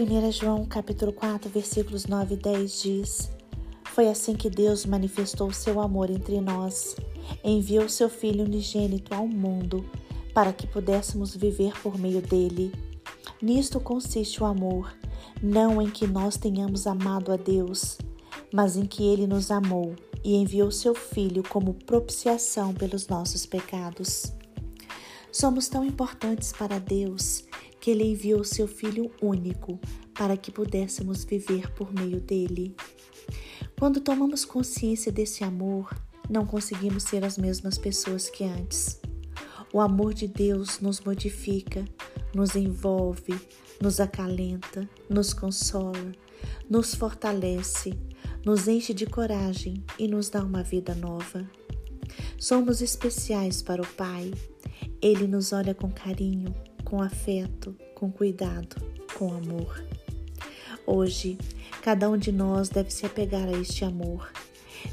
1 João capítulo 4, versículos 9 e 10 diz: Foi assim que Deus manifestou seu amor entre nós, enviou seu Filho unigênito ao mundo, para que pudéssemos viver por meio dele. Nisto consiste o amor, não em que nós tenhamos amado a Deus, mas em que ele nos amou e enviou seu Filho como propiciação pelos nossos pecados. Somos tão importantes para Deus que Ele enviou seu Filho único para que pudéssemos viver por meio dele. Quando tomamos consciência desse amor, não conseguimos ser as mesmas pessoas que antes. O amor de Deus nos modifica, nos envolve, nos acalenta, nos consola, nos fortalece, nos enche de coragem e nos dá uma vida nova. Somos especiais para o Pai. Ele nos olha com carinho, com afeto, com cuidado, com amor. Hoje, cada um de nós deve se apegar a este amor.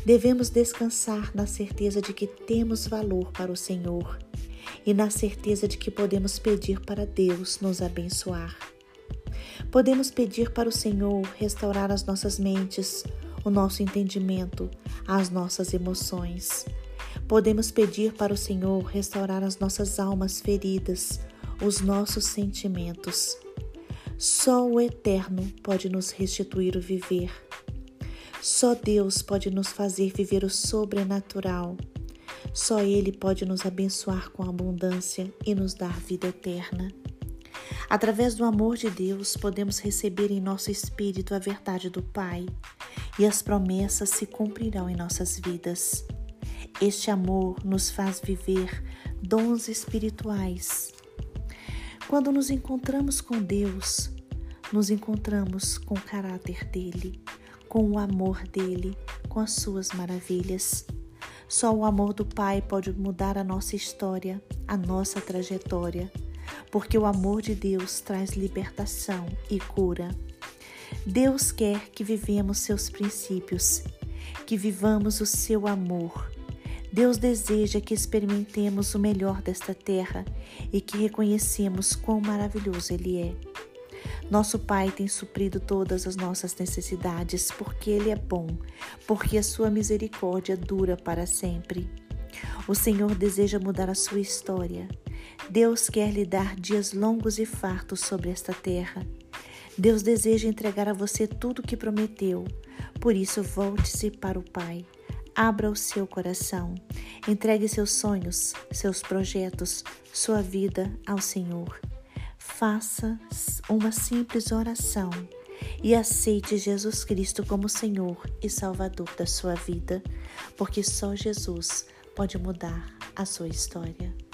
Devemos descansar na certeza de que temos valor para o Senhor e na certeza de que podemos pedir para Deus nos abençoar. Podemos pedir para o Senhor restaurar as nossas mentes, o nosso entendimento, as nossas emoções. Podemos pedir para o Senhor restaurar as nossas almas feridas, os nossos sentimentos. Só o Eterno pode nos restituir o viver. Só Deus pode nos fazer viver o sobrenatural. Só Ele pode nos abençoar com abundância e nos dar vida eterna. Através do amor de Deus, podemos receber em nosso espírito a verdade do Pai e as promessas se cumprirão em nossas vidas. Este amor nos faz viver dons espirituais. Quando nos encontramos com Deus, nos encontramos com o caráter dele, com o amor dele, com as suas maravilhas. Só o amor do Pai pode mudar a nossa história, a nossa trajetória, porque o amor de Deus traz libertação e cura. Deus quer que vivemos seus princípios, que vivamos o seu amor Deus deseja que experimentemos o melhor desta terra e que reconhecemos quão maravilhoso Ele é. Nosso Pai tem suprido todas as nossas necessidades porque Ele é bom, porque a sua misericórdia dura para sempre. O Senhor deseja mudar a sua história. Deus quer lhe dar dias longos e fartos sobre esta terra. Deus deseja entregar a você tudo o que prometeu. Por isso, volte-se para o Pai. Abra o seu coração, entregue seus sonhos, seus projetos, sua vida ao Senhor. Faça uma simples oração e aceite Jesus Cristo como Senhor e Salvador da sua vida, porque só Jesus pode mudar a sua história.